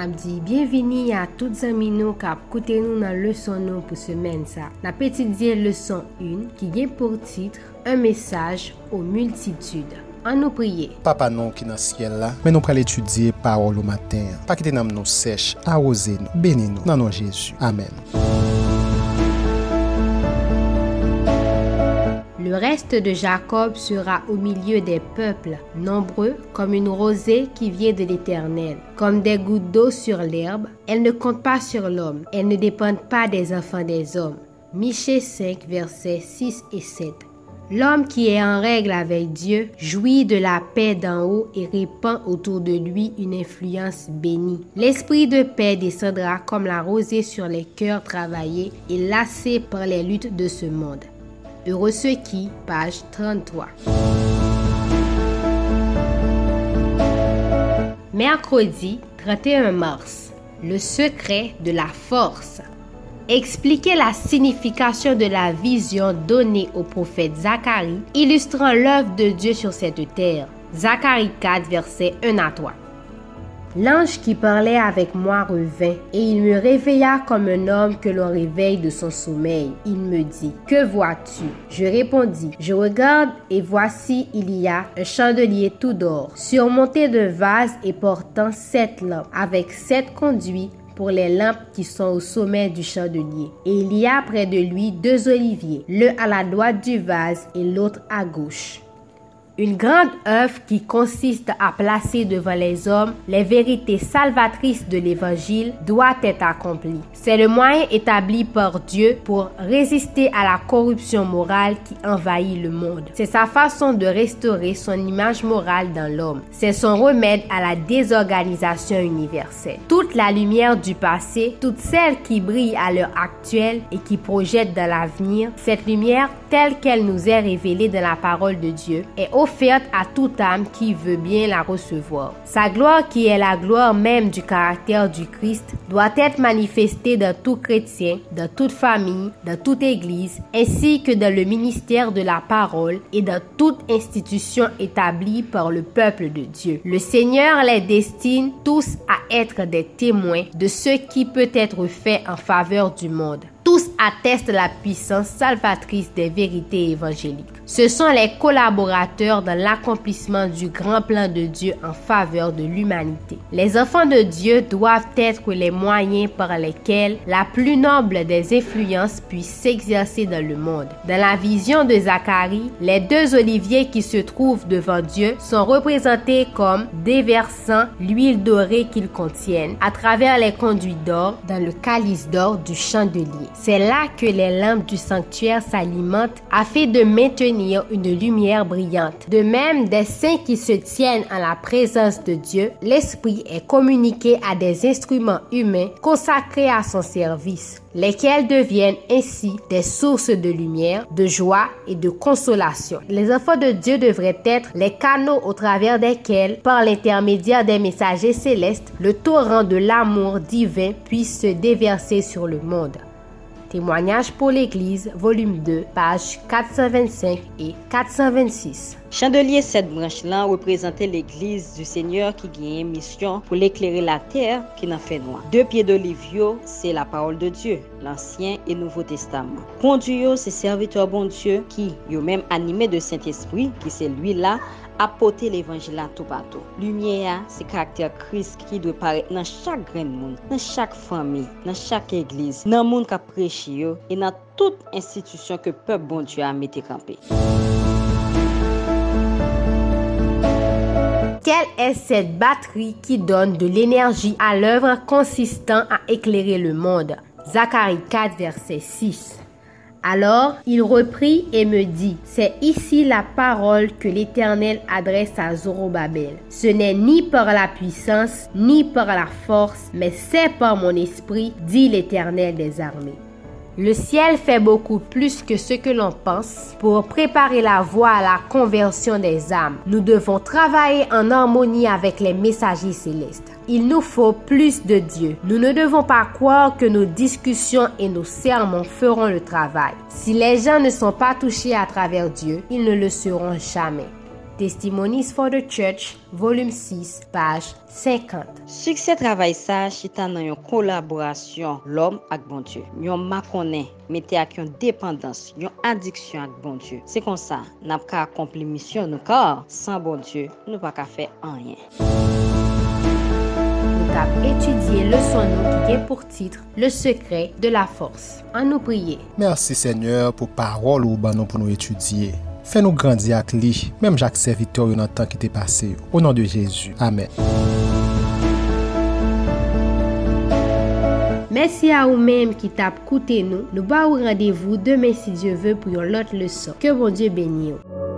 Nap di, bienveni a tout zami nou kap koute nou nan leson nou pou semen sa. Nap etidye leson 1 ki gen pou titre Un mesaj ou multitude. An nou priye. Papa nou ki nan siel la, men nou pral etudye parol ou maten. Pa ki te nam nou sech, a oze nou, bene nou, nan nou Jezu. Amen. Le reste de Jacob sera au milieu des peuples, nombreux comme une rosée qui vient de l'Éternel, comme des gouttes d'eau sur l'herbe. Elles ne comptent pas sur l'homme, elles ne dépendent pas des enfants des hommes. Michée 5, versets 6 et 7. L'homme qui est en règle avec Dieu jouit de la paix d'en haut et répand autour de lui une influence bénie. L'esprit de paix descendra comme la rosée sur les cœurs travaillés et lassés par les luttes de ce monde. Heureux qui, page 33. Mercredi 31 mars. Le secret de la force. Expliquer la signification de la vision donnée au prophète Zacharie, illustrant l'œuvre de Dieu sur cette terre. Zacharie 4, verset 1 à 3. L'ange qui parlait avec moi revint, et il me réveilla comme un homme que l'on réveille de son sommeil. Il me dit, Que vois-tu? Je répondis, Je regarde, et voici il y a un chandelier tout d'or, surmonté de vases et portant sept lampes, avec sept conduits pour les lampes qui sont au sommet du chandelier. Et il y a près de lui deux oliviers, l'un à la droite du vase et l'autre à gauche. Une grande œuvre qui consiste à placer devant les hommes les vérités salvatrices de l'Évangile doit être accomplie. C'est le moyen établi par Dieu pour résister à la corruption morale qui envahit le monde. C'est sa façon de restaurer son image morale dans l'homme. C'est son remède à la désorganisation universelle. Toute la lumière du passé, toute celle qui brille à l'heure actuelle et qui projette dans l'avenir, cette lumière telle qu'elle nous est révélée dans la parole de Dieu est offerte à toute âme qui veut bien la recevoir. Sa gloire qui est la gloire même du caractère du Christ doit être manifestée dans tout chrétien, dans toute famille, dans toute église, ainsi que dans le ministère de la parole et dans toute institution établie par le peuple de Dieu. Le Seigneur les destine tous à être des témoins de ce qui peut être fait en faveur du monde. Tous attestent la puissance salvatrice des vérités évangéliques. Ce sont les collaborateurs dans l'accomplissement du grand plan de Dieu en faveur de l'humanité. Les enfants de Dieu doivent être les moyens par lesquels la plus noble des influences puisse s'exercer dans le monde. Dans la vision de Zacharie, les deux oliviers qui se trouvent devant Dieu sont représentés comme déversant l'huile dorée qu'ils contiennent à travers les conduits d'or dans le calice d'or du chandelier. C'est là que les lampes du sanctuaire s'alimentent afin de maintenir une lumière brillante. De même, des saints qui se tiennent en la présence de Dieu, l'Esprit est communiqué à des instruments humains consacrés à son service, lesquels deviennent ainsi des sources de lumière, de joie et de consolation. Les enfants de Dieu devraient être les canaux au travers desquels, par l'intermédiaire des messagers célestes, le torrent de l'amour divin puisse se déverser sur le monde. Témoignage pour l'Église, volume 2, pages 425 et 426. Chandelier cette branche-là représentait l'Église du Seigneur qui gagne mission pour l'éclairer la terre qui n'en fait noir. Deux pieds d'olivio, c'est la parole de Dieu, l'Ancien et Nouveau Testament. Conduit, c'est serviteur bon Dieu qui, yo même animé de Saint-Esprit, qui c'est lui-là, apote l'Evangil la tou patou. Lumye ya, se karakter kris ki dwe pare nan chak gren moun, nan chak fami, nan chak egliz, nan moun ka prechi yo, e nan tout institisyon ke pep bon Diyo a mette kampe. Quelle est cette batterie qui donne de l'énergie à l'œuvre consistant à éclairer le monde Zacharie 4, verset 6 Alors il reprit et me dit, c'est ici la parole que l'Éternel adresse à Zorobabel. Ce n'est ni par la puissance, ni par la force, mais c'est par mon esprit, dit l'Éternel des armées. Le ciel fait beaucoup plus que ce que l'on pense pour préparer la voie à la conversion des âmes. Nous devons travailler en harmonie avec les messagers célestes. Il nous faut plus de Dieu. Nous ne devons pas croire que nos discussions et nos sermons feront le travail. Si les gens ne sont pas touchés à travers Dieu, ils ne le seront jamais. Testimonies for the Church, volume 6, page 50. Suksè travay sa, chita nan yon kolaborasyon lom ak bon Diyo. Yon makonnen, mette ak yon dependans, yon adiksyon ak bon Diyo. Se kon sa, nap ka akompli misyon nou kor, san bon Diyo, nou pa ka fe anyen. kap etudye le son nou ki gen pour titre Le Secret de la Force. An nou priye. Mersi Seigneur pou parol ou ban nou pou nou etudye. Fè nou grandi ak li, mèm jak se vitor yo nan tan ki te pase yo. O nan de Jezu. Amen. Mersi a ou mèm ki tap koute nou. Nou ba ou randevou demen si Diyo vè pou yon lot le son. Ke bon Diyo benye yo.